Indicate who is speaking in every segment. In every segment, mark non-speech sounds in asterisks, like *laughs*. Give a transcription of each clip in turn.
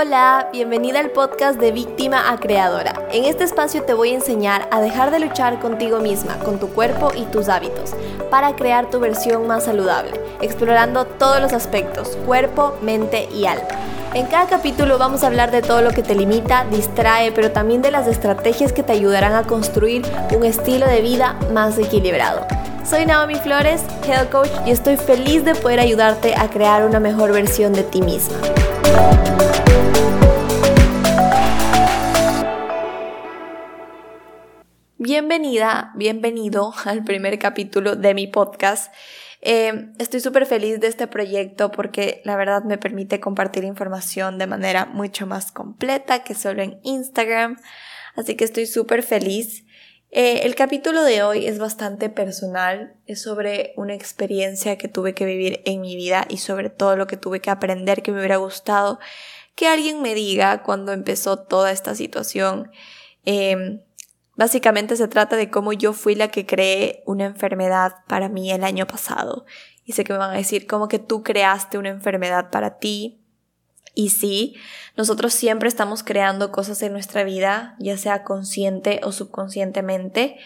Speaker 1: Hola, bienvenida al podcast de Víctima a Creadora. En este espacio te voy a enseñar a dejar de luchar contigo misma, con tu cuerpo y tus hábitos, para crear tu versión más saludable, explorando todos los aspectos, cuerpo, mente y alma. En cada capítulo vamos a hablar de todo lo que te limita, distrae, pero también de las estrategias que te ayudarán a construir un estilo de vida más equilibrado. Soy Naomi Flores, Health Coach, y estoy feliz de poder ayudarte a crear una mejor versión de ti misma. Bienvenida, bienvenido *laughs* al primer capítulo de mi podcast. Eh, estoy súper feliz de este proyecto porque la verdad me permite compartir información de manera mucho más completa que solo en Instagram. Así que estoy súper feliz. Eh, el capítulo de hoy es bastante personal, es sobre una experiencia que tuve que vivir en mi vida y sobre todo lo que tuve que aprender que me hubiera gustado que alguien me diga cuando empezó toda esta situación. Eh, Básicamente se trata de cómo yo fui la que creé una enfermedad para mí el año pasado. Y sé que me van a decir cómo que tú creaste una enfermedad para ti. Y sí, nosotros siempre estamos creando cosas en nuestra vida, ya sea consciente o subconscientemente.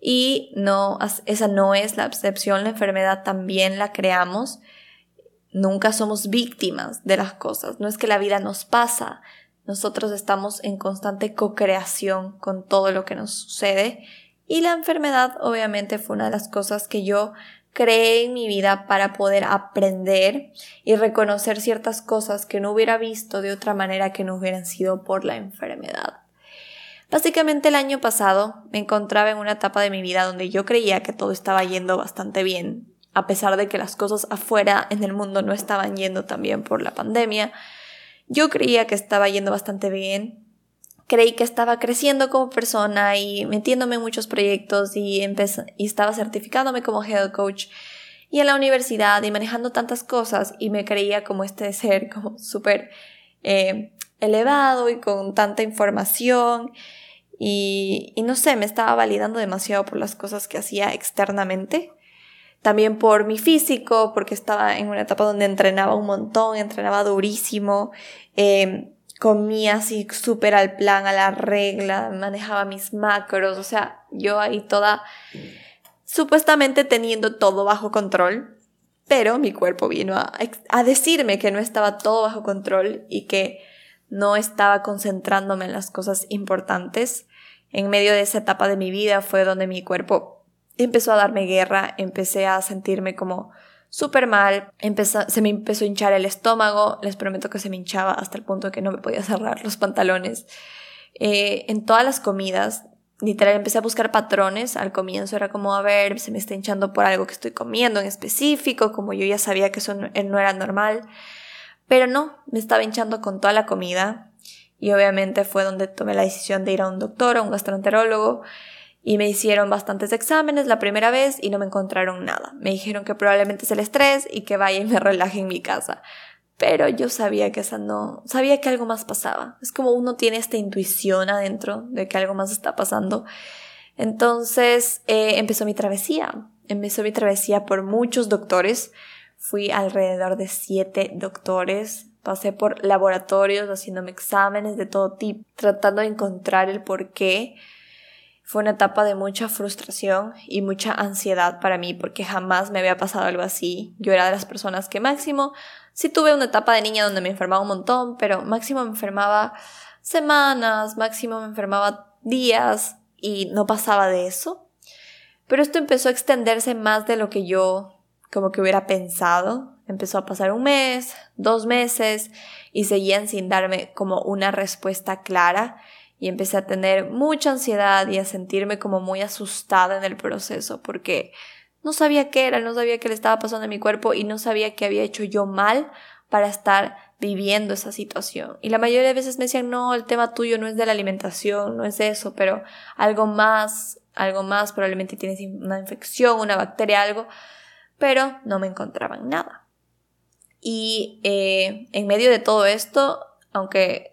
Speaker 1: Y no, esa no es la excepción, la enfermedad también la creamos. Nunca somos víctimas de las cosas. No es que la vida nos pasa, nosotros estamos en constante co-creación con todo lo que nos sucede y la enfermedad obviamente fue una de las cosas que yo creé en mi vida para poder aprender y reconocer ciertas cosas que no hubiera visto de otra manera que no hubieran sido por la enfermedad. Básicamente el año pasado me encontraba en una etapa de mi vida donde yo creía que todo estaba yendo bastante bien, a pesar de que las cosas afuera en el mundo no estaban yendo tan bien por la pandemia, yo creía que estaba yendo bastante bien. Creí que estaba creciendo como persona y metiéndome en muchos proyectos y, y estaba certificándome como health coach y en la universidad y manejando tantas cosas y me creía como este *laughs* ser como súper eh, elevado y con tanta información y no sé, me estaba validando demasiado por las cosas que hacía externamente también por mi físico, porque estaba en una etapa donde entrenaba un montón, entrenaba durísimo, eh, comía así súper al plan, a la regla, manejaba mis macros, o sea, yo ahí toda supuestamente teniendo todo bajo control, pero mi cuerpo vino a, a decirme que no estaba todo bajo control y que no estaba concentrándome en las cosas importantes. En medio de esa etapa de mi vida fue donde mi cuerpo empezó a darme guerra, empecé a sentirme como súper mal, se me empezó a hinchar el estómago, les prometo que se me hinchaba hasta el punto de que no me podía *laughs* cerrar los pantalones. Eh, en todas las comidas, literal, empecé a buscar patrones. Al comienzo era como, a ver, se me está hinchando por algo que estoy comiendo en específico, como yo ya sabía que eso no, no era normal. Pero no, me estaba hinchando con toda la comida. Y obviamente fue donde tomé la decisión de ir a un doctor, a un gastroenterólogo y me hicieron bastantes exámenes la primera vez y no me encontraron nada. Me dijeron que probablemente es el estrés y que vaya y me *laughs* relaje en mi casa. Pero yo sabía que esa no, sabía que algo más pasaba. Es como uno tiene esta intuición adentro de que algo más está pasando. Entonces eh, empezó mi travesía. Empezó mi travesía por muchos doctores. Fui alrededor de siete doctores. Pasé por laboratorios haciéndome exámenes de todo tipo, tratando de encontrar el por qué fue una etapa de mucha frustración y mucha ansiedad para mí porque jamás me había pasado algo así. Yo era de las personas que máximo, sí tuve una etapa de niña donde me enfermaba un montón, pero máximo me enfermaba semanas, máximo me enfermaba días y no pasaba de eso. Pero esto empezó a extenderse más de lo que yo como que hubiera pensado. Empezó a pasar un mes, dos meses y seguían sin darme como una respuesta clara y empecé a tener mucha ansiedad y a sentirme como muy asustada en el proceso porque no sabía qué era, no sabía qué le estaba pasando a mi cuerpo y no sabía qué había hecho yo mal para estar viviendo esa situación. Y la mayoría de veces me decían, no, el tema tuyo no es de la alimentación, no es eso, pero algo más, algo más, probablemente tienes una infección, una bacteria, algo, pero no me encontraban nada. Y eh, en medio de todo esto, aunque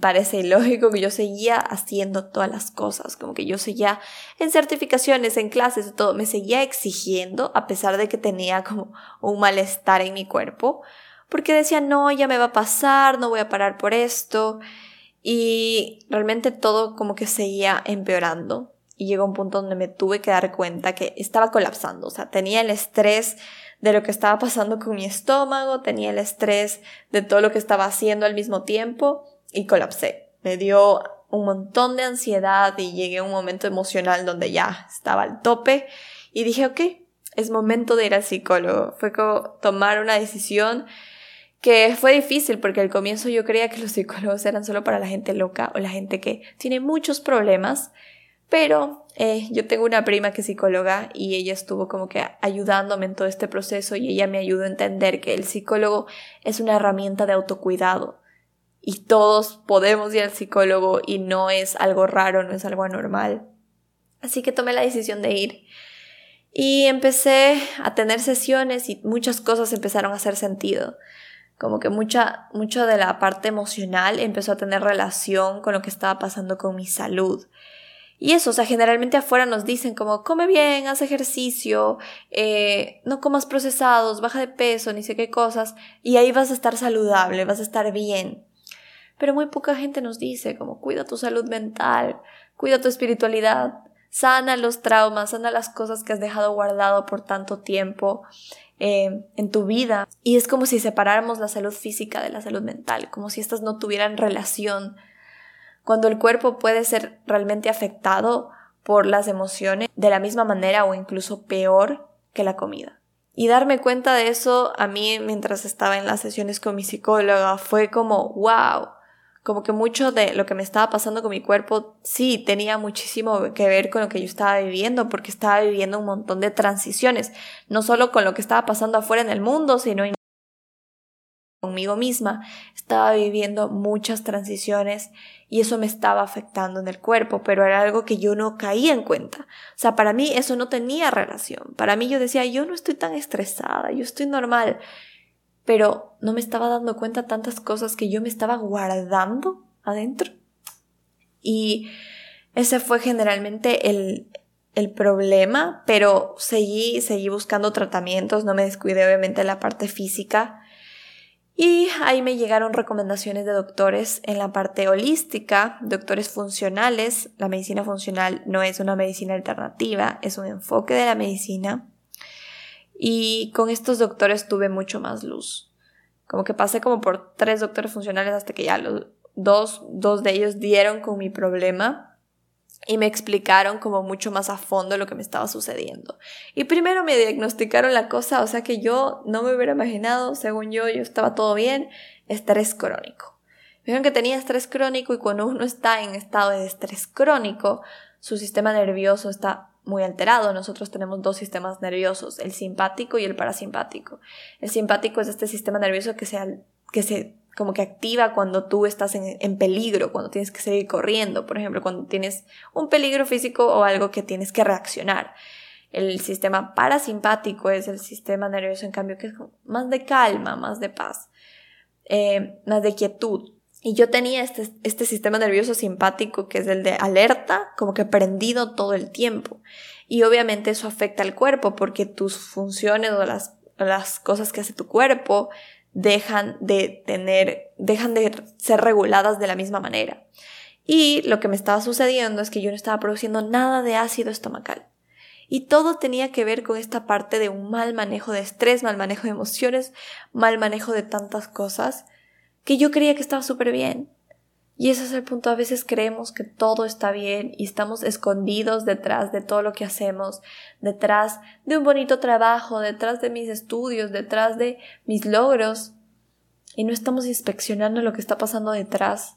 Speaker 1: parece ilógico que yo seguía haciendo todas las cosas, como que yo seguía en certificaciones, en clases, todo, me seguía exigiendo a pesar de que tenía como un malestar en mi cuerpo, porque decía, no, ya me va a pasar, no voy a parar por esto. Y realmente todo como que seguía empeorando. Y llegó un punto donde me tuve que dar cuenta que estaba colapsando. O sea, tenía el estrés de lo que estaba pasando con mi estómago, tenía el estrés de todo lo que estaba haciendo al mismo tiempo y colapsé. Me dio un montón de ansiedad y llegué a un momento emocional donde ya estaba al tope y dije, ok, es momento de ir al psicólogo. Fue como tomar una decisión que fue difícil porque al comienzo yo creía que los psicólogos eran solo para la gente loca o la gente que tiene muchos problemas, pero eh, yo tengo una prima que es psicóloga y ella estuvo como que ayudándome en todo este proceso y ella me ayudó a entender que el psicólogo es una herramienta de autocuidado y todos podemos ir al psicólogo y no es algo raro, no es algo anormal. Así que tomé la decisión de ir. Y empecé a tener sesiones y muchas cosas empezaron a hacer sentido como que mucha, mucho de la parte emocional empezó a tener relación con lo que estaba pasando con mi salud. Y eso, o sea, generalmente afuera nos dicen como, come bien, haz ejercicio, eh, no comas procesados, baja de peso, ni sé qué cosas, y ahí vas a estar saludable, vas a estar bien. Pero muy poca gente nos dice como, cuida tu salud mental, cuida tu espiritualidad, sana los traumas, sana las cosas que has dejado guardado por tanto tiempo. Eh, en tu vida. Y es como si separáramos la salud física de la salud mental, como si estas no tuvieran relación. Cuando el cuerpo puede ser realmente afectado por las emociones de la misma manera o incluso peor que la comida. Y darme cuenta de eso a mí mientras estaba en las sesiones con mi psicóloga fue como, wow, como que mucho de lo que me estaba pasando con mi cuerpo sí tenía muchísimo que ver con lo que yo estaba viviendo, porque estaba viviendo un montón de transiciones, no solo con lo que estaba pasando afuera en el mundo, sino conmigo misma. Estaba viviendo muchas transiciones y eso me estaba afectando en el cuerpo, pero era algo que yo no caía en cuenta. O sea, para mí eso no tenía relación. Para mí yo decía, yo no estoy tan estresada, yo estoy normal pero no me estaba dando cuenta tantas cosas que yo me estaba guardando adentro. Y ese fue generalmente el, el problema, pero seguí, seguí buscando tratamientos, no me descuidé obviamente en la parte física. Y ahí me llegaron recomendaciones de doctores en la parte holística, doctores funcionales. La medicina funcional no es una medicina alternativa, es un enfoque de la medicina y con estos doctores tuve mucho más luz. Como que pasé como por tres doctores funcionales hasta que ya los dos, dos de ellos dieron con mi problema y me explicaron como mucho más a fondo lo que me estaba sucediendo. Y primero me diagnosticaron la cosa, o sea que yo no me hubiera imaginado, según yo, yo estaba todo bien, estrés crónico. Me dijeron que tenía estrés crónico y cuando uno está en estado de estrés crónico, su sistema nervioso está muy alterado. Nosotros tenemos dos sistemas nerviosos, el simpático y el parasimpático. El simpático es este sistema nervioso que se, que se como que activa cuando tú estás en, en, peligro, cuando tienes que seguir corriendo, por ejemplo, cuando tienes un peligro físico o algo que tienes que reaccionar. El sistema parasimpático es el sistema nervioso, en cambio, que es más de calma, más de paz, eh, más de quietud. Y yo tenía este, este sistema nervioso simpático que es el de alerta, como que prendido todo el tiempo. Y obviamente eso afecta al cuerpo porque tus funciones o las, las cosas que hace tu cuerpo dejan de tener, dejan de ser reguladas de la misma manera. Y lo que me estaba sucediendo es que yo no estaba produciendo nada de ácido estomacal. Y todo tenía que ver con esta parte de un mal manejo de estrés, mal manejo de emociones, mal manejo de tantas cosas que yo creía que estaba súper bien. Y ese es el punto, a veces creemos que todo está bien y estamos escondidos detrás de todo lo que hacemos, detrás de un bonito trabajo, detrás de mis estudios, detrás de mis logros, y no estamos inspeccionando lo que está pasando detrás.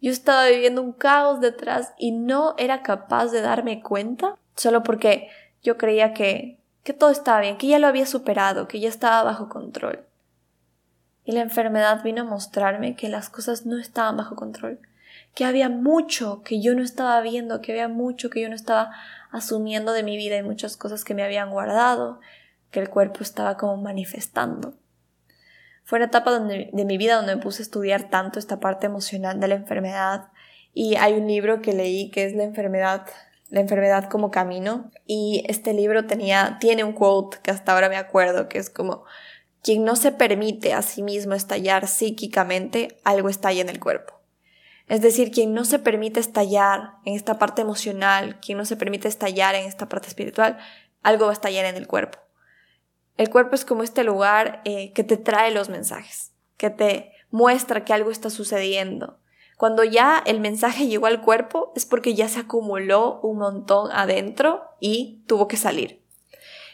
Speaker 1: Yo estaba viviendo un caos detrás y no era capaz de darme cuenta solo porque yo creía que, que todo estaba bien, que ya lo había superado, que ya estaba bajo control. Y la enfermedad vino a mostrarme que las cosas no estaban bajo control, que había mucho que yo no estaba viendo, que había mucho que yo no estaba asumiendo de mi vida y muchas cosas que me habían guardado, que el cuerpo estaba como manifestando. Fue una etapa de mi vida donde me puse a estudiar tanto esta parte emocional de la enfermedad y hay un libro que leí que es la enfermedad la enfermedad como camino y este libro tenía tiene un quote que hasta ahora me acuerdo que es como quien no se permite a sí mismo estallar psíquicamente, algo estalla en el cuerpo. Es decir, quien no se permite estallar en esta parte emocional, quien no se permite estallar en esta parte espiritual, algo va a estallar en el cuerpo. El cuerpo es como este lugar eh, que te trae los mensajes, que te muestra que algo está sucediendo. Cuando ya el mensaje llegó al cuerpo es porque ya se acumuló un montón adentro y tuvo que salir.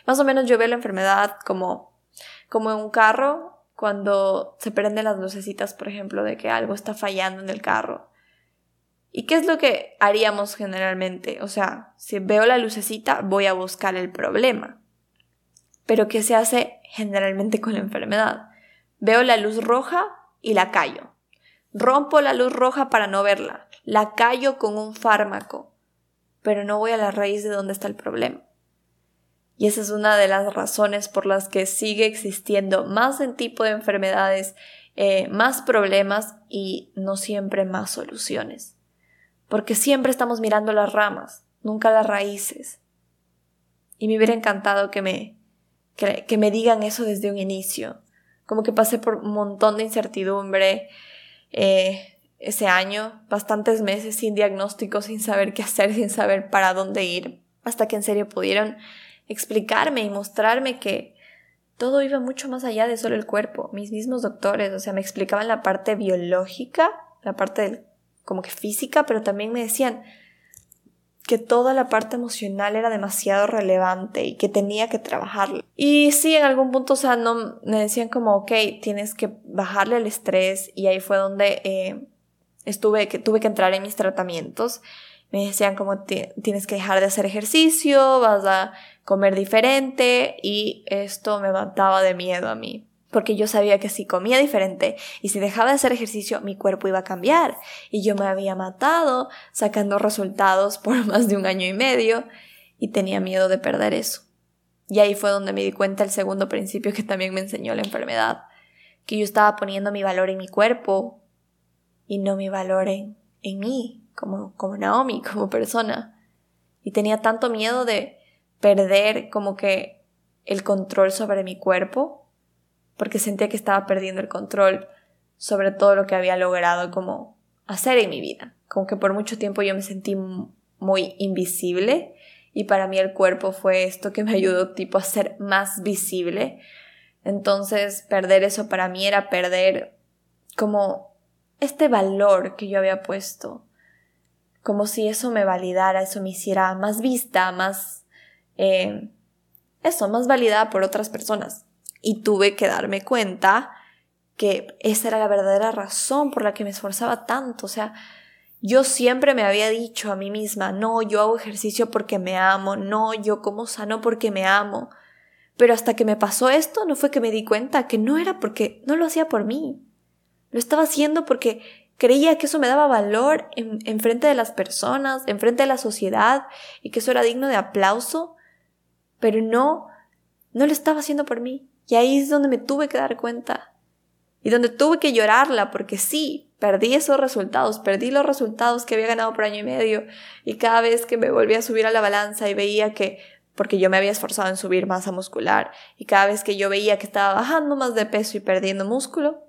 Speaker 1: Más o menos yo veo la enfermedad como, como en un carro cuando se prenden las lucecitas, por ejemplo, de que algo está fallando en el carro. ¿Y qué es lo que haríamos generalmente? O sea, si veo la lucecita, voy a buscar el problema. Pero ¿qué se hace generalmente con la enfermedad? Veo la luz roja y la callo. Rompo la luz roja para no verla. La callo con un fármaco. Pero no voy a la raíz de dónde está el problema. Y esa es una de las razones por las que sigue existiendo más en tipo de enfermedades, eh, más problemas y no siempre más soluciones. Porque siempre estamos mirando las ramas, nunca las raíces. Y me hubiera encantado que me, que, me digan eso desde un inicio. Como que pasé por un montón de incertidumbre eh, ese año, bastantes meses sin diagnóstico, sin saber qué hacer, sin saber para dónde ir, hasta que en serio pudieron explicarme y mostrarme que todo iba mucho más allá de solo el cuerpo. Mis mismos doctores, o sea, me explicaban la parte biológica, la parte como que física, pero también me decían que toda la parte emocional era demasiado relevante y que tenía que trabajarla. Y sí, en algún punto, o sea, no, me decían como, ok, tienes que bajarle el estrés y ahí fue donde eh, estuve, que tuve que entrar en mis tratamientos. Me decían como tienes que dejar de hacer ejercicio, vas a comer diferente y esto me mataba de miedo a mí. Porque yo sabía que si comía diferente y si dejaba de hacer ejercicio, mi cuerpo iba a cambiar. Y yo me había matado sacando resultados *laughs* por más de un año y medio y tenía miedo de perder eso. Y ahí fue donde me di cuenta el segundo principio que también me enseñó la enfermedad. Que yo estaba poniendo mi valor en mi cuerpo y no mi valor en, en mí, como, como Naomi, como persona. Y tenía tanto miedo de, perder como que el control sobre mi cuerpo, porque sentía que estaba perdiendo el control sobre todo lo que había logrado como hacer en mi vida. Como que por mucho tiempo yo me sentí muy invisible y para mí el cuerpo fue esto que me ayudó tipo a ser más visible. Entonces perder eso para mí era perder como este valor que yo había puesto. Como si eso me validara, eso me hiciera más vista, más eh, eso, más validada por otras personas. Y tuve que darme cuenta que esa era la verdadera razón por la que me esforzaba tanto. O sea, yo siempre me había dicho a mí misma, no, yo hago ejercicio porque me amo, no, yo como sano porque me amo. Pero hasta que me pasó esto, no fue que me di cuenta que no era porque no lo hacía por mí. Lo estaba haciendo porque creía que eso me daba valor en, en frente de las personas, en frente de la sociedad, y que eso era digno de aplauso pero no, no lo estaba haciendo por mí. Y ahí es donde me tuve que dar cuenta. Y donde tuve que llorarla, porque sí, perdí esos resultados, perdí los resultados que había ganado por año y medio. Y cada vez que me volvía a subir a la balanza y veía que, porque yo me había esforzado en subir masa muscular, y cada vez que yo veía que estaba bajando más de peso y perdiendo músculo,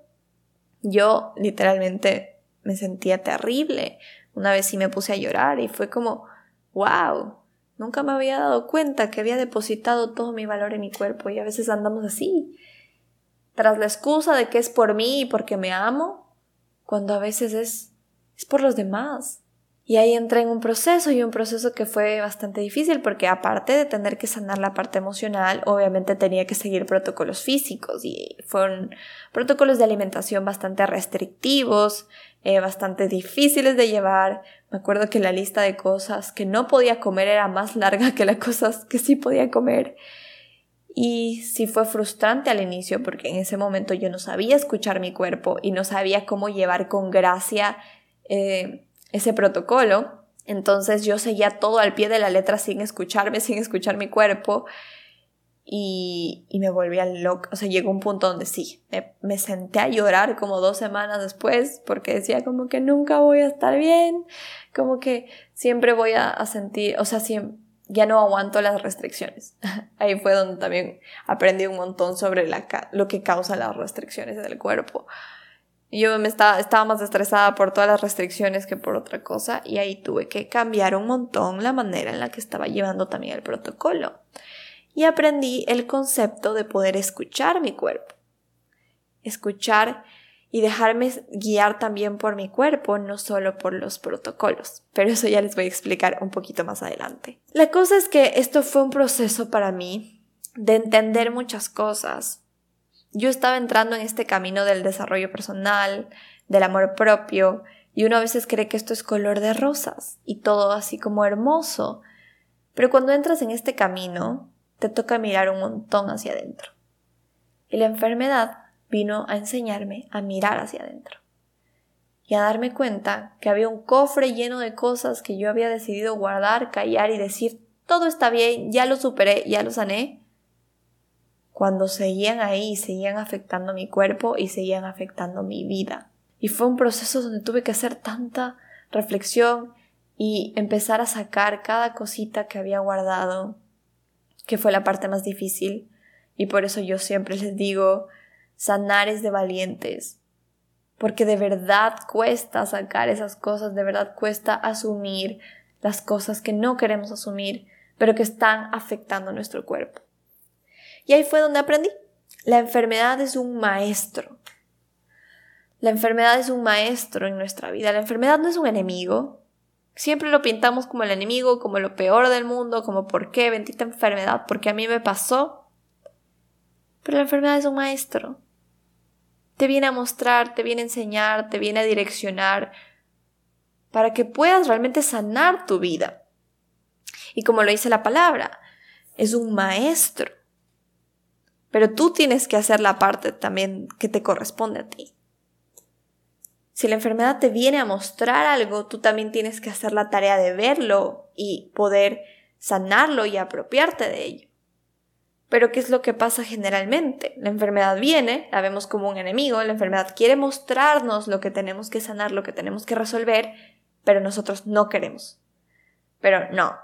Speaker 1: yo literalmente me sentía terrible. Una vez sí me puse a llorar y fue como, wow, Nunca me había dado cuenta que había depositado todo mi valor en mi cuerpo y a veces andamos así, tras la excusa de que es por mí y porque me amo, cuando a veces es, es por los demás. Y ahí entré en un proceso y un proceso que fue bastante difícil porque aparte de tener que sanar la parte emocional, obviamente tenía que seguir protocolos físicos y fueron protocolos de alimentación bastante restrictivos, eh, bastante difíciles de llevar. Me acuerdo que la lista de cosas que no podía comer era más larga que las cosas que sí podía comer. Y sí fue frustrante al inicio porque en ese momento yo no sabía escuchar mi cuerpo y no sabía cómo llevar con gracia eh, ese protocolo. Entonces yo seguía todo al pie de la letra sin escucharme, sin escuchar mi cuerpo. Y, y me volví loca. O sea, llegó un punto donde sí, me, senté a llorar como dos semanas después porque decía como que nunca voy a estar bien, como que siempre voy a, sentir, o sea, ya no aguanto las restricciones. *laughs* Ahí fue donde también aprendí un montón sobre la, lo que causa las restricciones del cuerpo. Yo me estaba, estaba más estresada por todas las restricciones que por otra cosa y ahí tuve que cambiar un montón la manera en la que estaba llevando también el protocolo. Y aprendí el concepto de poder escuchar mi cuerpo. Escuchar y dejarme guiar también por mi cuerpo, no solo por los protocolos. Pero eso ya les voy a explicar un poquito más adelante. La cosa es que esto fue un proceso para mí de entender muchas cosas. Yo estaba entrando en este camino del desarrollo personal, del amor propio, y uno a veces cree que esto es color de rosas y todo así como hermoso. Pero cuando entras en este camino, te toca mirar un montón hacia adentro. Y la enfermedad vino a enseñarme a mirar hacia adentro y a darme cuenta que había un cofre lleno de cosas que yo había decidido guardar, callar y decir todo está bien, ya lo superé, ya lo sané, cuando seguían ahí, seguían afectando mi cuerpo y seguían afectando mi vida. Y fue un proceso donde tuve que hacer tanta reflexión y empezar a sacar cada cosita que había guardado, que fue la parte más difícil. Y por eso yo siempre les digo, sanar es de valientes, porque de verdad cuesta sacar esas cosas, de verdad cuesta asumir las cosas que no queremos asumir, pero que están afectando nuestro cuerpo. Y ahí fue donde aprendí. La enfermedad es un maestro. La enfermedad es un maestro en nuestra vida. La enfermedad no es un enemigo. Siempre lo pintamos como el enemigo, como lo peor del mundo, como por qué, bendita enfermedad, porque a mí me pasó. Pero la enfermedad es un maestro te viene a mostrar, te viene a enseñar, te viene a direccionar para que puedas realmente sanar tu vida. Y como lo dice la palabra, es un maestro. Pero tú tienes que hacer la parte también que te corresponde a ti. Si la enfermedad te viene a mostrar algo, tú también tienes que hacer la tarea de verlo y poder sanarlo y apropiarte de ello. Pero ¿qué es lo que pasa generalmente? La enfermedad viene, la vemos como un enemigo, la enfermedad quiere mostrarnos lo que tenemos que sanar, lo que tenemos que resolver, pero nosotros no queremos. Pero no,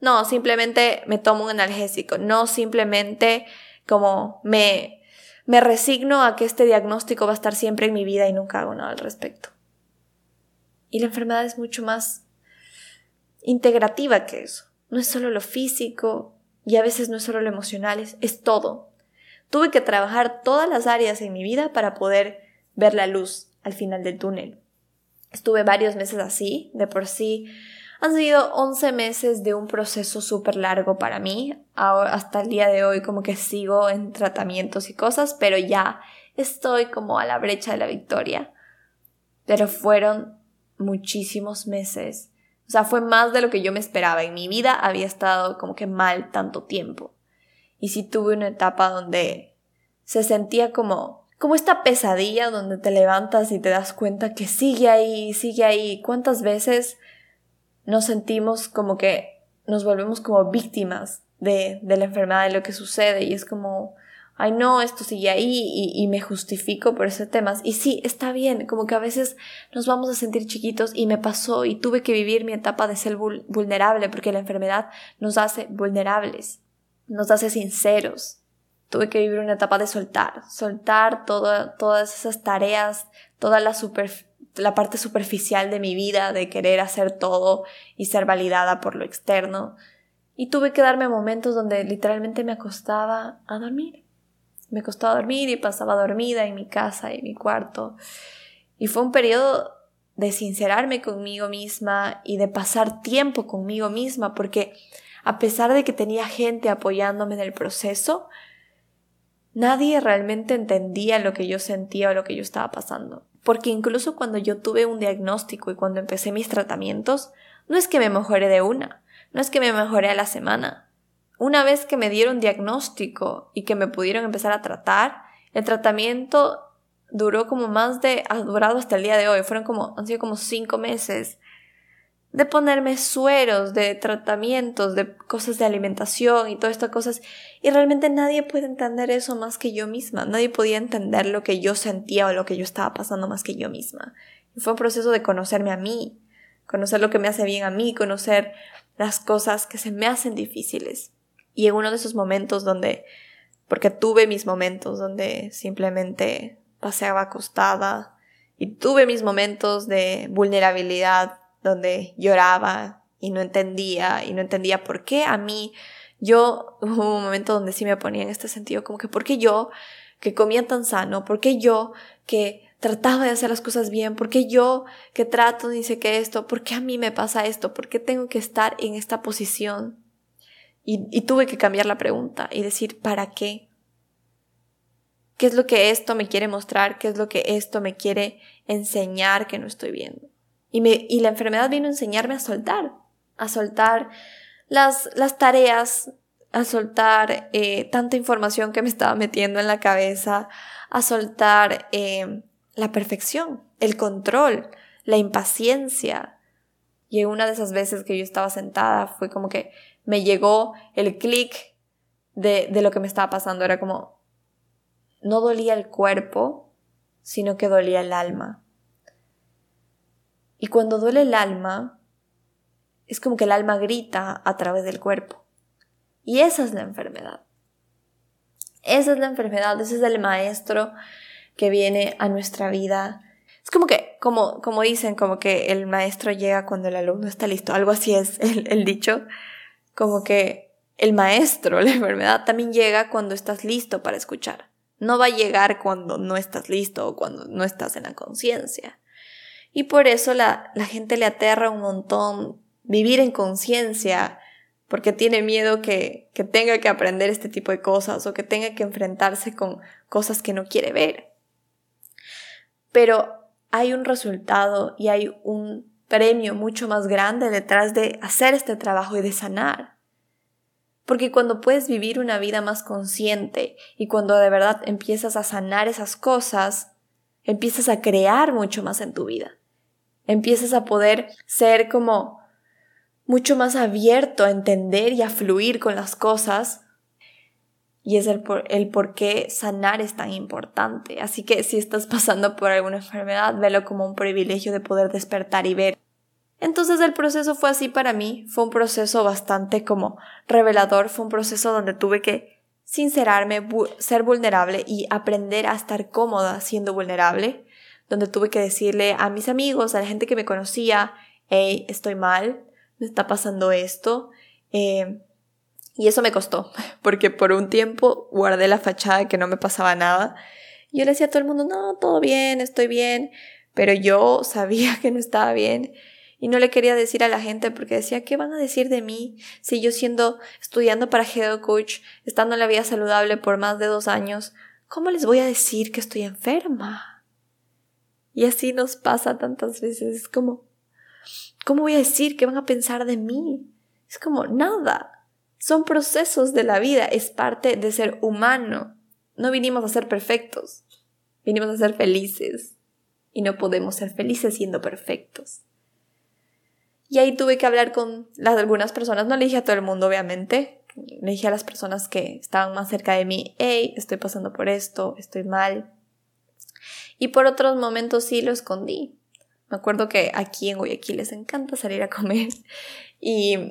Speaker 1: no, simplemente me tomo un analgésico, no simplemente como me, me resigno a que este diagnóstico va a estar siempre en mi vida y nunca hago nada al respecto. Y la enfermedad es mucho más integrativa que eso. No es solo lo físico, y a veces no es solo lo emocional, es, todo. Tuve que trabajar todas las áreas en mi vida para poder ver la luz al final del túnel. Estuve varios meses así, de por sí. Han sido 11 meses de un proceso súper largo para mí. hasta el día de hoy como que sigo en tratamientos y cosas, pero ya estoy como a la brecha de la victoria. Pero fueron muchísimos meses o sea, fue más de lo que yo me esperaba. En mi vida había estado como que mal tanto tiempo. Y sí tuve una etapa donde se sentía como, como esta pesadilla donde te levantas y te das cuenta que sigue ahí, sigue ahí. ¿Cuántas veces nos sentimos como que nos volvemos como víctimas de, de la enfermedad, de lo que sucede? Y es como, ay no, esto sigue ahí y, me justifico por ese tema. Y sí, está bien, como que a veces nos vamos a sentir chiquitos y me pasó y tuve que vivir mi etapa de ser vulnerable porque la enfermedad nos hace vulnerables, nos hace sinceros. Tuve que vivir una etapa de soltar, soltar todas esas tareas, toda la, la parte superficial de mi vida, de querer hacer todo y ser validada por lo externo. Y tuve que darme momentos donde literalmente me acostaba a dormir me costaba dormir y pasaba dormida en mi casa y mi cuarto. Y fue un periodo de sincerarme conmigo misma y de pasar tiempo conmigo misma, porque a pesar de que tenía gente apoyándome en el proceso, nadie realmente entendía lo que yo sentía o lo que yo estaba pasando. Porque incluso cuando yo tuve un diagnóstico y cuando empecé mis tratamientos, no es que me mejoré de una, no es que me mejoré a la semana, una vez que me dieron diagnóstico y que me pudieron empezar a tratar, el tratamiento duró como más de, ha durado hasta el día de hoy, fueron como, han sido como cinco meses de ponerme sueros, de tratamientos, de cosas de alimentación y todas estas cosas. Y realmente nadie puede entender eso más que yo misma. Nadie podía entender lo que yo sentía o lo que yo estaba pasando más que yo misma. Y fue un proceso de conocerme a mí, conocer lo que me hace bien a mí, conocer las cosas que se me hacen difíciles. Y en uno de esos momentos donde, porque tuve mis momentos donde simplemente paseaba acostada y tuve mis momentos de vulnerabilidad donde lloraba y no entendía y no entendía por qué a mí yo *laughs* hubo un momento donde sí me ponía en este sentido como que por qué yo que comía tan sano, por qué yo que trataba de hacer las cosas bien, por qué yo que trato dice que esto, por qué a mí me pasa esto, por qué tengo que estar en esta posición. Y, y tuve que cambiar la pregunta y decir, ¿para qué? ¿Qué es lo que esto me quiere mostrar? ¿Qué es lo que esto me quiere enseñar que no estoy viendo? Y, me, y la enfermedad vino a enseñarme a soltar, a soltar las, las tareas, a soltar eh, tanta información que me estaba metiendo en la cabeza, a soltar eh, la perfección, el control, la impaciencia. Y una de esas veces que yo estaba sentada fue como que me llegó el clic de, de lo que me estaba pasando. Era como, no dolía el cuerpo, sino que dolía el alma. Y cuando duele el alma, es como que el alma grita a través del cuerpo. Y esa es la enfermedad. Esa es la enfermedad, ese es el maestro que viene a nuestra vida. Es como que, como, como dicen, como que el maestro llega cuando el alumno está listo. Algo así es el, el dicho. Como que el maestro, la enfermedad, también llega cuando estás listo para escuchar. No va a llegar cuando no estás listo o cuando no estás en la conciencia. Y por eso la, la gente le aterra un montón vivir en conciencia, porque tiene miedo que, que tenga que aprender este tipo de cosas o que tenga que enfrentarse con cosas que no quiere ver. Pero hay un resultado y hay un premio mucho más grande detrás de hacer este trabajo y de sanar. Porque cuando puedes vivir una vida más consciente y cuando de verdad empiezas a sanar esas cosas, empiezas a crear mucho más en tu vida. Empiezas a poder ser como mucho más abierto a entender y a fluir con las cosas. Y es el por, el por qué sanar es tan importante. Así que si estás pasando por alguna enfermedad, velo como un privilegio de poder despertar y ver. Entonces el proceso fue así para mí. Fue un proceso bastante como revelador. Fue un proceso donde tuve que sincerarme, ser vulnerable y aprender a estar cómoda siendo vulnerable. Donde tuve que decirle a mis amigos, a la gente que me conocía, hey, estoy mal, me está pasando esto. Eh, y eso me costó, *laughs* porque por un tiempo guardé la fachada que no me pasaba nada. Yo le decía a todo el mundo, no, todo bien, estoy bien. Pero yo sabía *laughs* que no estaba bien y no le quería decir a la gente porque decía, ¿qué van a decir de mí si yo siendo estudiando para Health Coach, estando en la vida saludable por más de dos años, ¿cómo les voy a decir que estoy enferma? Y así nos pasa tantas veces, es como, ¿Cómo voy a decir qué van a pensar de mí? Es como nada. Son procesos de la vida, es parte de ser humano. No vinimos a ser perfectos, vinimos a ser felices. Y no podemos ser felices siendo perfectos. Y ahí tuve que hablar con las, algunas personas, no le dije a todo el mundo, obviamente, le dije a las personas que estaban más cerca de mí, hey, estoy pasando por esto, estoy mal. Y por otros momentos sí lo escondí. Me acuerdo que aquí en Guayaquil les encanta salir a comer *laughs* y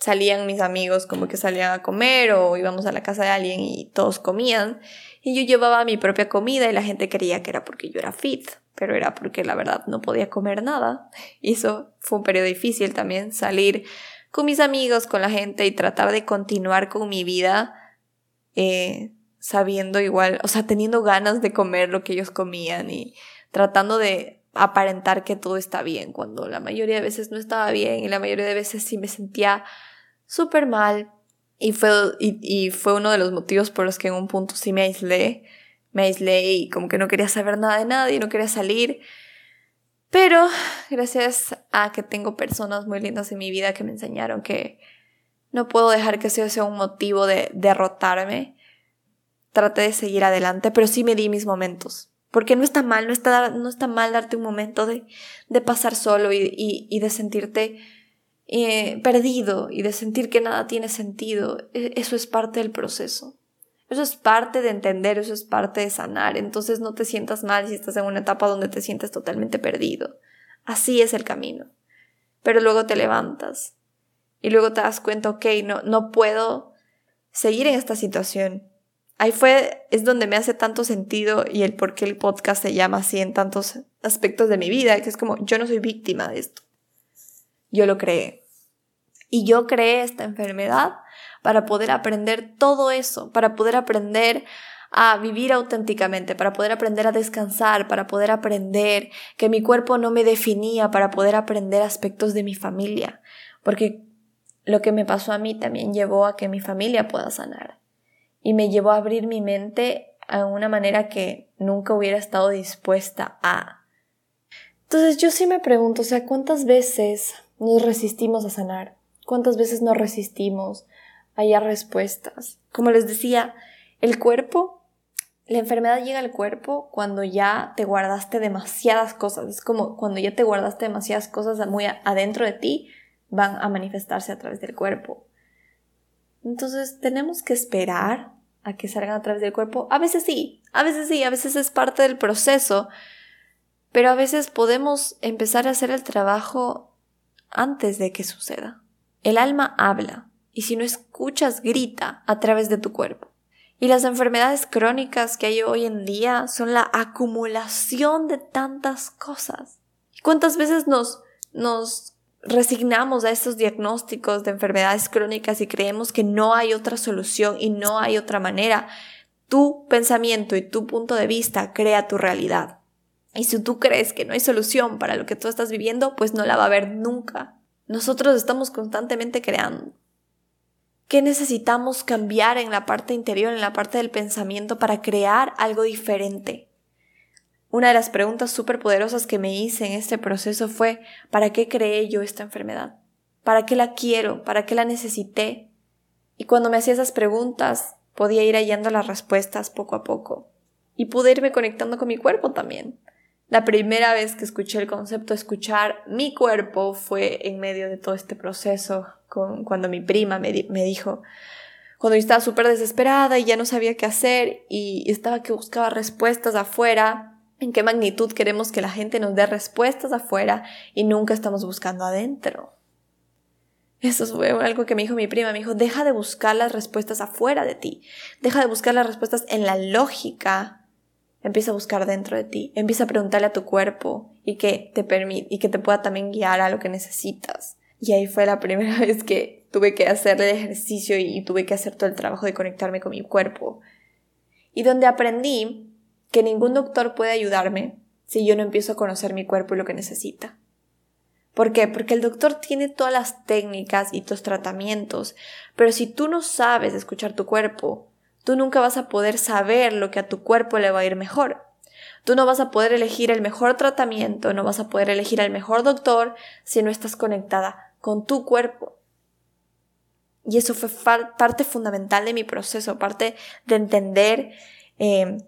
Speaker 1: salían mis amigos como que salían a comer o íbamos a la casa de alguien y todos comían y yo llevaba mi propia comida y la gente creía que era porque yo era fit, pero era porque la verdad no podía comer nada. *laughs* Y eso fue un periodo difícil también, salir con mis amigos, con la gente y tratar de continuar con mi vida eh, sabiendo igual, o sea, teniendo ganas de comer lo que ellos comían y tratando de aparentar que todo está bien, cuando la mayoría de veces no estaba bien y la mayoría de veces sí me sentía súper mal. Y fue, y, fue uno de los motivos por los que en un punto sí me aislé. Me aislé y como que no quería saber nada de nadie, no quería salir. Pero gracias a que tengo personas muy lindas en mi vida que me enseñaron que no puedo dejar que eso sea un motivo de derrotarme. Traté de seguir adelante, pero sí me di mis momentos. Porque no está mal, no está, no está mal darte un momento de, de pasar solo y, y, de sentirte eh, perdido y de sentir que nada tiene sentido. E, eso es parte del proceso. Eso es parte de entender, eso es parte de sanar. Entonces no te sientas mal si estás en una etapa donde te sientes totalmente perdido. Así es el camino. pero luego te levantas y luego te das cuenta, ok, no, no puedo seguir en esta situación. Ahí fue, es donde me hace tanto sentido y el por qué el podcast se llama así en tantos aspectos de mi vida, que es como, yo no soy víctima de esto. Yo lo creé. Y yo creé esta enfermedad para poder aprender todo eso, para poder aprender a vivir auténticamente, para poder aprender a descansar, para poder aprender que mi cuerpo no me definía, para poder aprender aspectos de mi familia, porque lo que me pasó a mí también llevó a que mi familia pueda sanar y me llevó a abrir mi mente a una manera que nunca hubiera estado dispuesta a. Entonces yo sí me pregunto, o sea, ¿cuántas veces nos resistimos a sanar? ¿Cuántas veces nos resistimos a hallar respuestas? Como les decía, el cuerpo, la enfermedad llega al cuerpo cuando ya te guardaste demasiadas cosas. Es como cuando ya te guardaste demasiadas cosas muy adentro de ti, van a manifestarse a través del cuerpo. Entonces tenemos que esperar a que salgan a través del cuerpo. A veces sí, a veces sí, a veces es parte del proceso, pero a veces podemos empezar a hacer el trabajo antes de que suceda. El alma habla y si no escuchas grita a través de tu cuerpo. Y las enfermedades crónicas que hay hoy en día son la acumulación de tantas cosas. ¿Cuántas veces nos, nos resignamos a esos diagnósticos de enfermedades crónicas y creemos que no hay otra solución y no hay otra manera? Tu pensamiento y tu punto de vista crea tu realidad. Y si tú crees que no hay solución para lo que tú estás viviendo, pues no la va a haber nunca. Nosotros estamos constantemente creando. ¿Qué necesitamos cambiar en la parte interior, en la parte del pensamiento para crear algo diferente? Una de las preguntas súper poderosas que me hice en este proceso fue ¿para qué creé yo esta enfermedad? ¿Para qué la quiero? ¿Para qué la necesité? Y cuando me hacía esas preguntas, podía ir hallando las respuestas poco a poco. Y pude irme conectando con mi cuerpo también. La primera vez que escuché el concepto de escuchar mi cuerpo fue en medio de todo este proceso, con, cuando mi prima me, me dijo, cuando yo estaba súper desesperada y ya no sabía qué hacer y estaba que buscaba respuestas afuera, en qué magnitud queremos que la gente nos dé respuestas afuera y nunca estamos buscando adentro. Eso fue algo que me dijo mi prima, me dijo, deja de buscar las respuestas afuera de ti, deja de buscar las respuestas en la lógica Empieza a buscar dentro de ti, empieza a preguntarle a tu cuerpo y que te permite y que te pueda también guiar a lo que necesitas. Y ahí fue la primera *laughs* vez que tuve que hacer el ejercicio y tuve que hacer todo el trabajo de conectarme con mi cuerpo. Y donde aprendí que ningún doctor puede ayudarme si yo no empiezo a conocer mi cuerpo y lo que necesita. ¿Por qué? Porque el doctor tiene todas las técnicas y tus tratamientos, pero si tú no sabes escuchar tu cuerpo, tú nunca vas a poder saber lo que a tu cuerpo le va a ir mejor. Tú no vas a poder elegir el mejor tratamiento, no vas a poder elegir al mejor doctor si no estás conectada con tu cuerpo. Y eso fue parte fundamental de mi proceso, parte de entender em,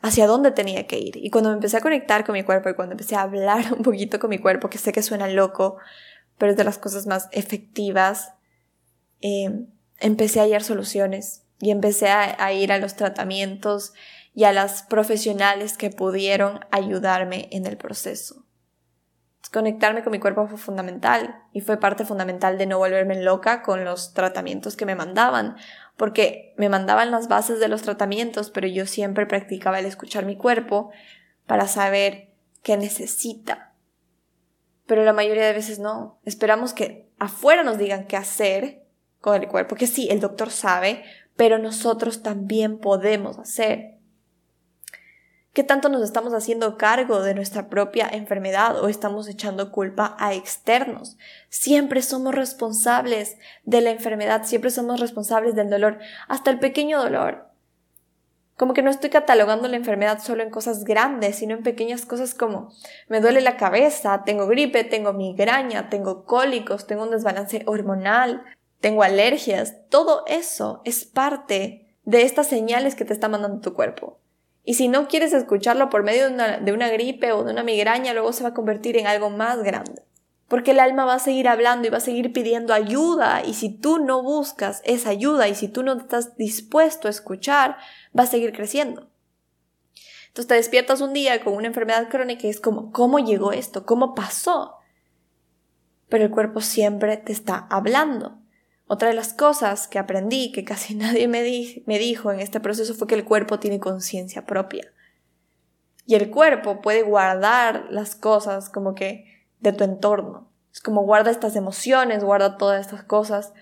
Speaker 1: hacia dónde tenía que ir. Y cuando me empecé a conectar con mi cuerpo y cuando empecé a hablar *laughs* un poquito con mi cuerpo, que sé que suena loco, pero es de las cosas más efectivas, em, empecé a hallar soluciones, y empecé a, ir a los tratamientos y a las profesionales que pudieron ayudarme en el proceso. Conectarme con mi cuerpo fue fundamental y fue parte fundamental de no volverme loca con los tratamientos que me mandaban, porque me mandaban las bases de los tratamientos, pero yo siempre practicaba el escuchar mi cuerpo para saber qué necesita. Pero la mayoría de veces no. Esperamos que afuera nos digan qué hacer con el cuerpo, que sí, el doctor sabe, pero nosotros también podemos hacer. ¿Qué tanto nos estamos haciendo cargo de nuestra propia enfermedad o estamos echando culpa a externos? Siempre somos responsables de la enfermedad, siempre somos responsables del dolor, hasta el pequeño dolor. Como que no estoy catalogando la enfermedad solo en cosas grandes, sino en pequeñas cosas como me duele la cabeza, tengo gripe, tengo migraña, tengo cólicos, tengo un desbalance hormonal, tengo alergias, todo eso es parte de estas señales que te está mandando tu cuerpo. Y si no quieres escucharlo por medio de una, gripe o de una migraña, luego se va a convertir en algo más grande. Porque el alma va a seguir hablando y va a seguir pidiendo ayuda y si tú no buscas esa ayuda y si tú no estás dispuesto a escuchar, va a seguir creciendo. Entonces te despiertas un día con una enfermedad crónica y es como, ¿cómo llegó esto? ¿Cómo pasó? pero el cuerpo siempre te está hablando. Otra de las cosas que aprendí, que casi *laughs* nadie me, me dijo en este proceso, fue que el cuerpo tiene conciencia propia. Y el cuerpo puede guardar las cosas como que de tu entorno. Es como guarda estas emociones, guarda todas estas cosas.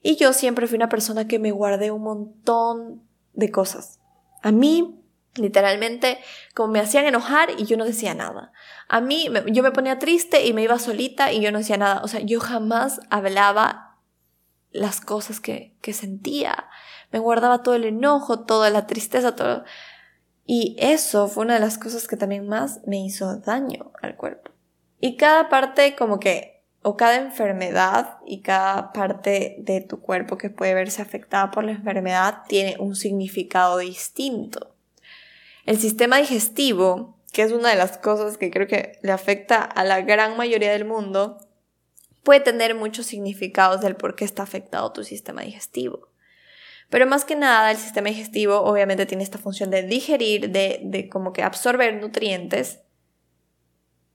Speaker 1: Y yo siempre fui una persona que me guardé un montón de cosas. A mí, literalmente, como me hacían enojar y yo no decía nada. A mí, yo me ponía triste y me iba solita y yo no decía nada. O sea, yo jamás hablaba las cosas que, que sentía. Me guardaba todo el enojo, toda la tristeza, todo. Y eso fue una de las cosas que también más me hizo daño al cuerpo. Y cada parte como que, o cada enfermedad y cada parte de tu cuerpo que puede verse afectada por la enfermedad tiene un significado distinto. El sistema digestivo, que es una de las cosas que creo que le afecta a la gran mayoría del mundo, puede tener muchos significados del por qué está afectado tu sistema digestivo. Pero más que nada, el sistema digestivo obviamente tiene esta función de digerir, de, de como que absorber nutrientes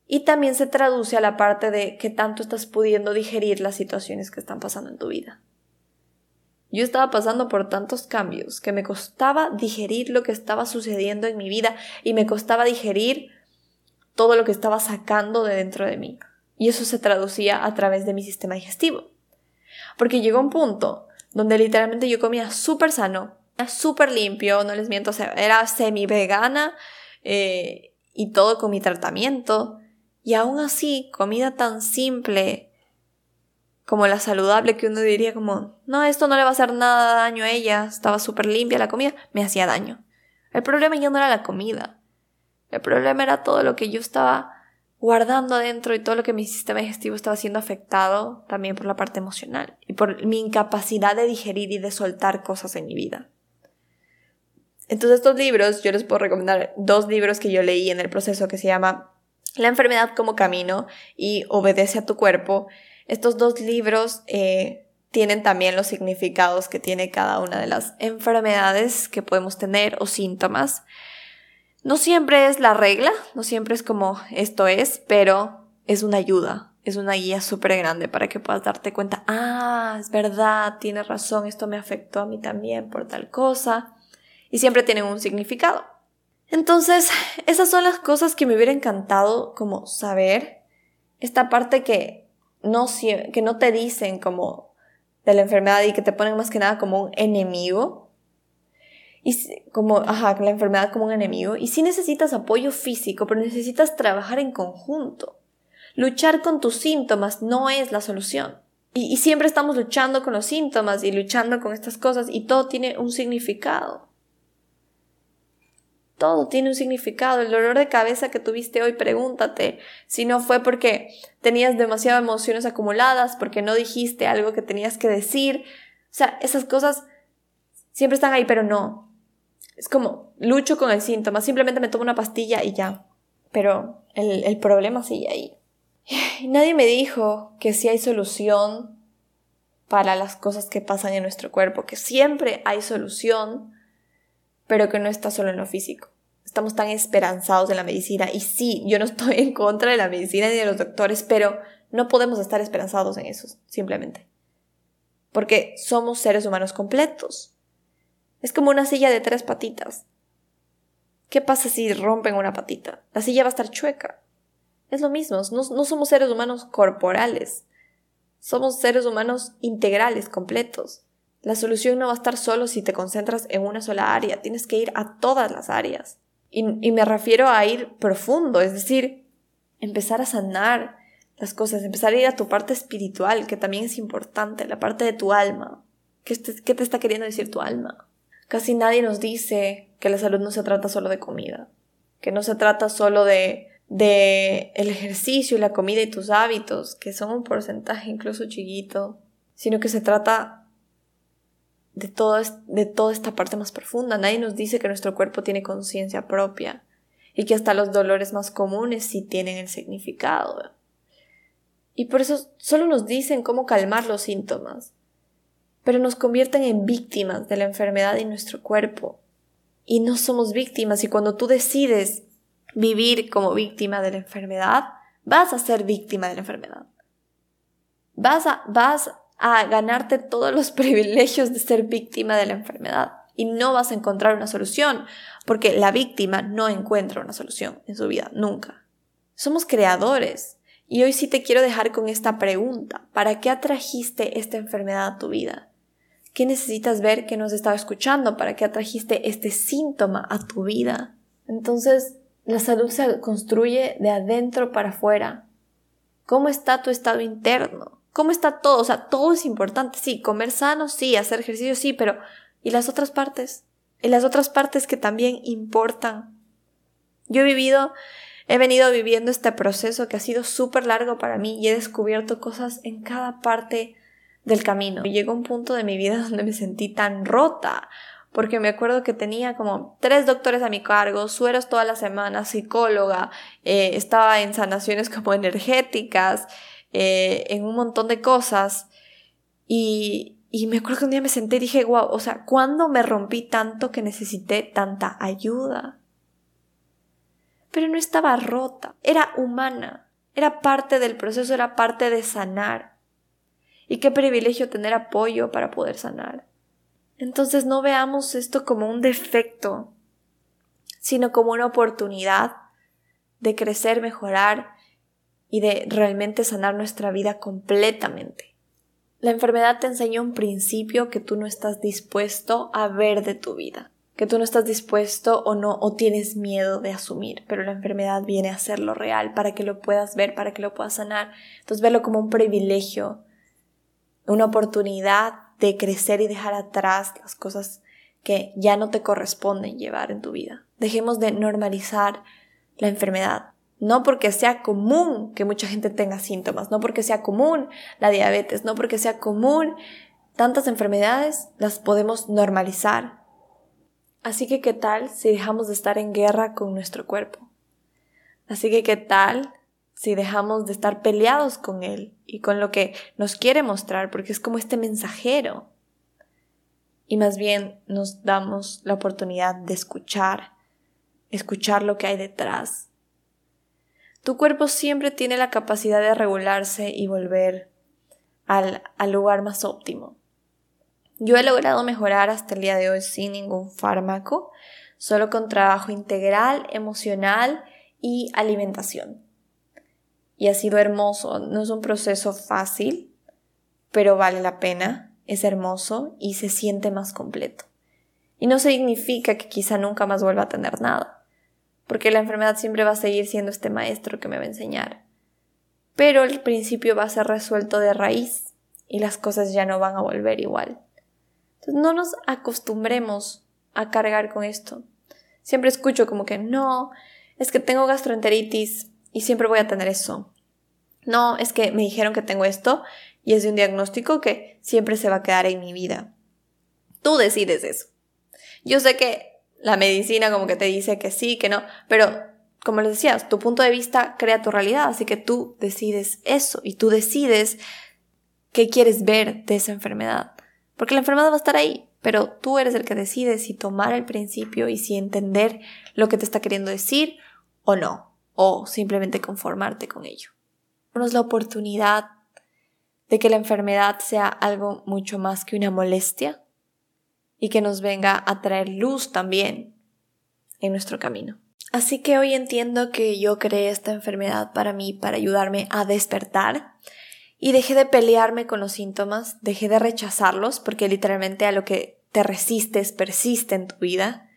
Speaker 1: y también se traduce a la parte de qué tanto estás pudiendo digerir las situaciones que están pasando en tu vida. Yo estaba pasando por tantos cambios que me costaba digerir lo que estaba sucediendo en mi vida y me costaba digerir todo lo que estaba sacando de dentro de mí. Y eso se traducía a través de mi sistema digestivo. Porque llegó un punto donde literalmente yo comía súper sano, súper limpio, no les miento, era semi vegana eh, y todo con mi tratamiento. Y aún así, comida tan simple como la saludable que uno diría como, no, esto no le va a hacer nada daño a ella, estaba súper limpia la comida, me hacía daño. El problema ya no era la comida. El problema era todo lo que yo estaba guardando adentro y todo lo que mi sistema digestivo estaba siendo afectado también por la parte emocional y por mi incapacidad de digerir y de soltar cosas en mi vida. Entonces estos libros, yo les puedo recomendar dos libros que yo leí en el proceso que se llama la enfermedad como camino y obedece a tu cuerpo. Estos dos libros eh, tienen también los significados que tiene cada una de las enfermedades que podemos tener o síntomas. No siempre es la regla, no siempre es como esto es, pero es una ayuda, es una guía súper grande para que puedas darte cuenta, ah, es verdad, tienes razón, esto me afectó a mí también por tal cosa. Y siempre tienen un significado. Entonces, esas son las cosas que me hubiera encantado como saber. Esta parte que no, que no te dicen como de la enfermedad y que te ponen más que nada como un enemigo. Y como, ajá, la enfermedad como un enemigo. Y sí necesitas apoyo físico, pero necesitas trabajar en conjunto. Luchar con tus síntomas no es la solución. y siempre estamos luchando con los síntomas y luchando con estas cosas y todo tiene un significado. Todo tiene un significado. El dolor de cabeza que tuviste hoy, pregúntate si no fue porque tenías demasiadas emociones acumuladas, porque no dijiste algo que tenías que decir. O sea, esas cosas siempre están ahí, pero no. Es como, lucho con el síntoma, simplemente me tomo una pastilla y ya. Pero el, problema sigue ahí. *sighs* Nadie me dijo que sí hay solución para las cosas que pasan en nuestro cuerpo, que siempre hay solución, pero que no está solo en lo físico estamos tan esperanzados en la medicina. Y sí, yo no estoy en contra de la medicina ni de los doctores, pero no podemos estar esperanzados en eso, simplemente. Porque somos seres humanos completos. Es como una silla de tres patitas. ¿Qué pasa si rompen una patita? La silla va a estar chueca. Es lo mismo, no, somos seres humanos corporales. Somos seres humanos integrales, completos. La solución no va a estar solo si te concentras en una sola área, tienes que ir a todas las áreas. Y, me refiero a ir profundo, es decir, empezar a sanar las cosas, empezar a ir a tu parte espiritual, que también es importante, la parte de tu alma. ¿Qué te, qué te está queriendo decir tu alma? Casi nadie nos dice que la salud no se trata solo de comida, que no se trata solo de, de el ejercicio y la comida y tus hábitos, que son un porcentaje incluso chiquito, sino que se trata de, de toda esta parte más profunda. Nadie nos dice que nuestro cuerpo tiene conciencia propia y que hasta los dolores más comunes sí tienen el significado. Y por eso solo nos dicen cómo calmar los síntomas, pero nos convierten en víctimas de la enfermedad en nuestro cuerpo. Y no somos víctimas y cuando tú decides vivir como víctima de la enfermedad, vas a ser víctima de la enfermedad. vas a, vas a ganarte todos los *laughs* privilegios de ser víctima de la enfermedad y no vas a encontrar una solución, porque la víctima no encuentra una solución en su vida, nunca. Somos creadores. Y hoy sí te quiero dejar con esta pregunta. ¿Para qué atrajiste esta enfermedad a tu vida? ¿Qué necesitas ver que nos estaba escuchando? ¿Para qué atrajiste este síntoma a tu vida? Entonces, la salud se construye de adentro para afuera. ¿Cómo está tu estado interno? ¿Cómo está todo? O sea, todo es importante. Sí, comer sano, sí, hacer ejercicio, sí, pero ¿y las otras partes? ¿Y las otras partes que también importan? Yo he vivido He venido viviendo este proceso que ha sido súper largo para mí y he descubierto cosas en cada parte del camino. Llegó un punto de mi vida *laughs* donde me sentí tan rota, porque me acuerdo que tenía como tres doctores a mi cargo, sueros toda la semana, psicóloga, eh, estaba en sanaciones *laughs* como energéticas, eh, en un montón de cosas. Y, y me acuerdo que un día me senté y dije, wow, o sea, ¿cuándo me rompí tanto que necesité tanta ayuda? pero no estaba rota, era humana, era parte del proceso, era parte de sanar. Y qué privilegio tener apoyo para poder sanar. Entonces no veamos esto como un defecto, sino como una oportunidad de crecer, mejorar y de realmente sanar nuestra vida completamente. La enfermedad te enseña un principio que tú no estás dispuesto a ver de tu vida que tú no estás dispuesto o no o tienes miedo de asumir, pero la enfermedad viene a hacerlo real para que lo puedas ver, para que lo puedas sanar. Entonces verlo como un privilegio, una oportunidad de crecer y dejar atrás las cosas que ya no te corresponden llevar en tu vida. Dejemos de normalizar la enfermedad. No porque sea común que mucha gente tenga síntomas, no porque sea común la diabetes, no porque sea común tantas enfermedades, las podemos normalizar Así que qué tal si dejamos de estar en guerra con nuestro cuerpo. Así que qué tal si dejamos de estar peleados con él y con lo que nos quiere mostrar, porque es como este mensajero. Y más bien nos damos la oportunidad de escuchar, escuchar lo que hay detrás. Tu cuerpo siempre tiene la capacidad de regularse y volver al, al lugar más óptimo. Yo he logrado mejorar hasta el día de hoy sin ningún fármaco, solo con trabajo integral, emocional y alimentación. Y ha sido hermoso, no es un proceso fácil, pero vale la pena, es hermoso y se siente más completo. Y no significa que quizá nunca más vuelva a tener nada, porque la enfermedad siempre va a seguir siendo este maestro que me va a enseñar. Pero el principio va a ser resuelto de raíz y las cosas ya no van a volver igual. Entonces no nos acostumbremos a cargar con esto. Siempre escucho como que no, es que tengo gastroenteritis y siempre voy a tener eso. No, es que me dijeron que tengo esto y es de un diagnóstico que siempre se va a quedar en mi vida. Tú decides eso. Yo sé que la medicina como que te dice que sí, que no, pero como les decías, tu punto de vista crea tu realidad, así que tú decides eso y tú decides qué quieres ver de esa enfermedad. Porque la enfermedad va a estar ahí, pero tú eres el que decide si tomar el principio y si entender lo que te está queriendo decir o no, o simplemente conformarte con ello. La oportunidad de que la enfermedad sea algo mucho más que una molestia y que nos venga a traer luz también en nuestro camino. Así que hoy entiendo que yo creé esta enfermedad para mí, para ayudarme a despertar y dejé de pelearme con los síntomas, dejé de rechazarlos porque literalmente a lo que te resistes persiste en tu vida.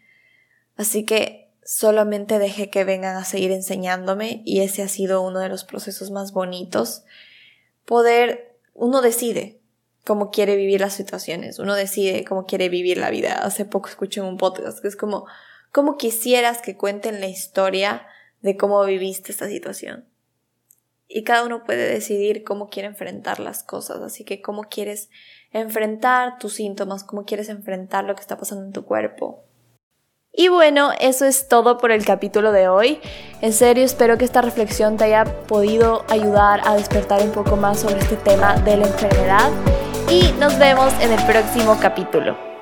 Speaker 1: Así que solamente dejé que vengan a seguir enseñándome y ese ha sido uno de los procesos más bonitos. Poder, uno decide cómo quiere vivir las situaciones, uno decide cómo quiere vivir la vida. Hace poco escuché un podcast que es como, cómo quisieras que cuenten la historia de cómo viviste esta situación y cada uno puede decidir cómo quiere enfrentar las cosas, así que cómo quieres enfrentar tus síntomas, cómo quieres enfrentar lo que está pasando en tu cuerpo. Y bueno, eso es todo por el capítulo de hoy. En serio, espero que esta reflexión te haya podido ayudar a despertar un poco más sobre este tema de la enfermedad y nos vemos en el próximo capítulo.